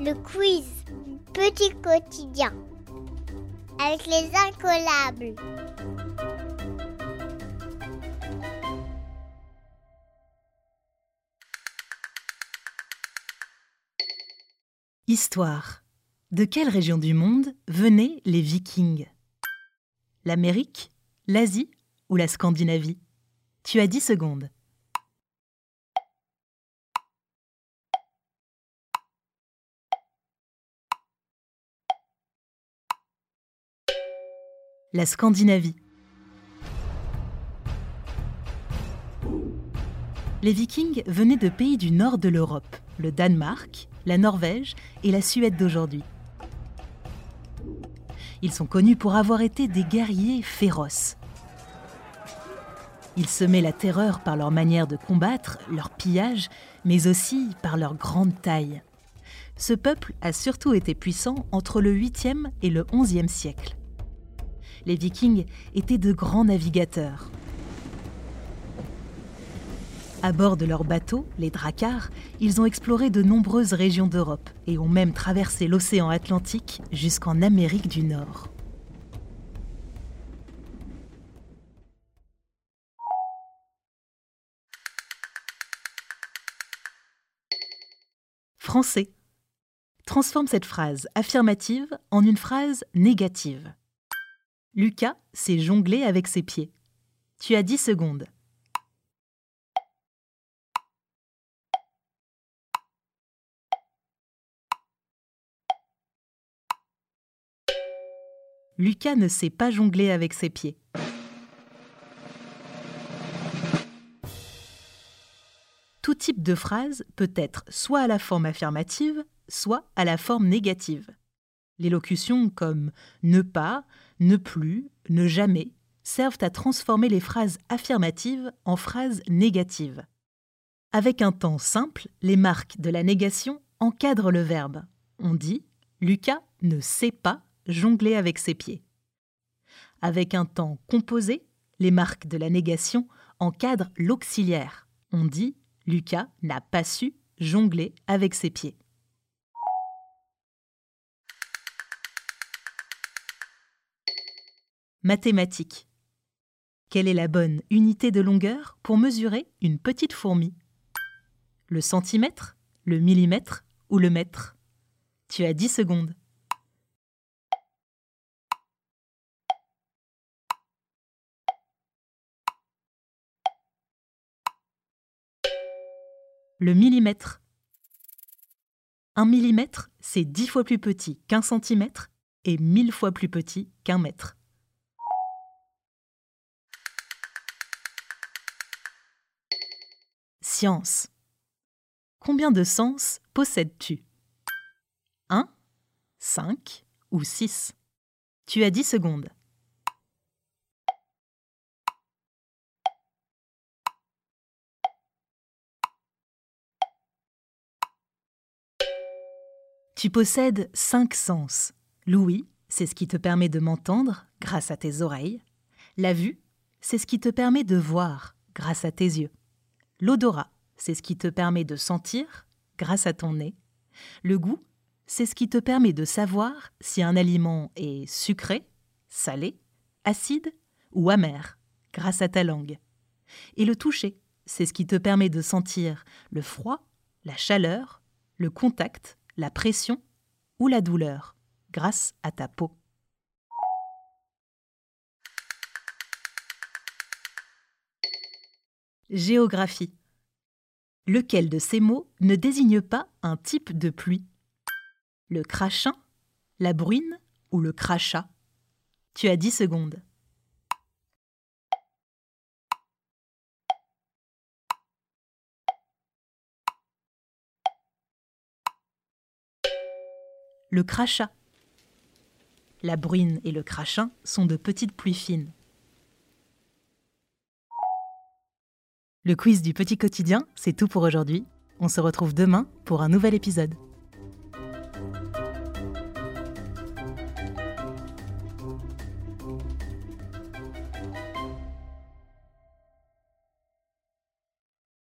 Le quiz Petit quotidien avec les incollables. Histoire. De quelle région du monde venaient les Vikings? L'Amérique, l'Asie ou la Scandinavie? Tu as 10 secondes. La Scandinavie. Les Vikings venaient de pays du nord de l'Europe, le Danemark, la Norvège et la Suède d'aujourd'hui. Ils sont connus pour avoir été des guerriers féroces. Ils semaient la terreur par leur manière de combattre, leur pillage, mais aussi par leur grande taille. Ce peuple a surtout été puissant entre le 8e et le 11e siècle. Les Vikings étaient de grands navigateurs. À bord de leurs bateaux, les dracars, ils ont exploré de nombreuses régions d'Europe et ont même traversé l'océan Atlantique jusqu'en Amérique du Nord. Français. Transforme cette phrase affirmative en une phrase négative. Lucas s'est jonglé avec ses pieds. Tu as 10 secondes. Lucas ne sait pas jongler avec ses pieds. Tout type de phrase peut être soit à la forme affirmative, soit à la forme négative. Les locutions comme ne pas, ne plus, ne jamais servent à transformer les phrases affirmatives en phrases négatives. Avec un temps simple, les marques de la négation encadrent le verbe. On dit Lucas ne sait pas jongler avec ses pieds. Avec un temps composé, les marques de la négation encadrent l'auxiliaire. On dit Lucas n'a pas su jongler avec ses pieds. Mathématiques. Quelle est la bonne unité de longueur pour mesurer une petite fourmi? Le centimètre, le millimètre ou le mètre? Tu as 10 secondes. Le millimètre. Un millimètre, c'est 10 fois plus petit qu'un centimètre et 1000 fois plus petit qu'un mètre. Science. Combien de sens possèdes-tu? 1, 5 ou 6 Tu as 10 secondes. Tu possèdes cinq sens. L'ouïe, c'est ce qui te permet de m'entendre grâce à tes oreilles. La vue, c'est ce qui te permet de voir grâce à tes yeux. L'odorat, c'est ce qui te permet de sentir grâce à ton nez. Le goût, c'est ce qui te permet de savoir si un aliment est sucré, salé, acide ou amer grâce à ta langue. Et le toucher, c'est ce qui te permet de sentir le froid, la chaleur, le contact la pression ou la douleur grâce à ta peau. Géographie. Lequel de ces mots ne désigne pas un type de pluie? Le crachin, la bruine ou le crachat? Tu as 10 secondes. le crachat. La bruine et le crachin sont de petites pluies fines. Le quiz du petit quotidien, c'est tout pour aujourd'hui. On se retrouve demain pour un nouvel épisode.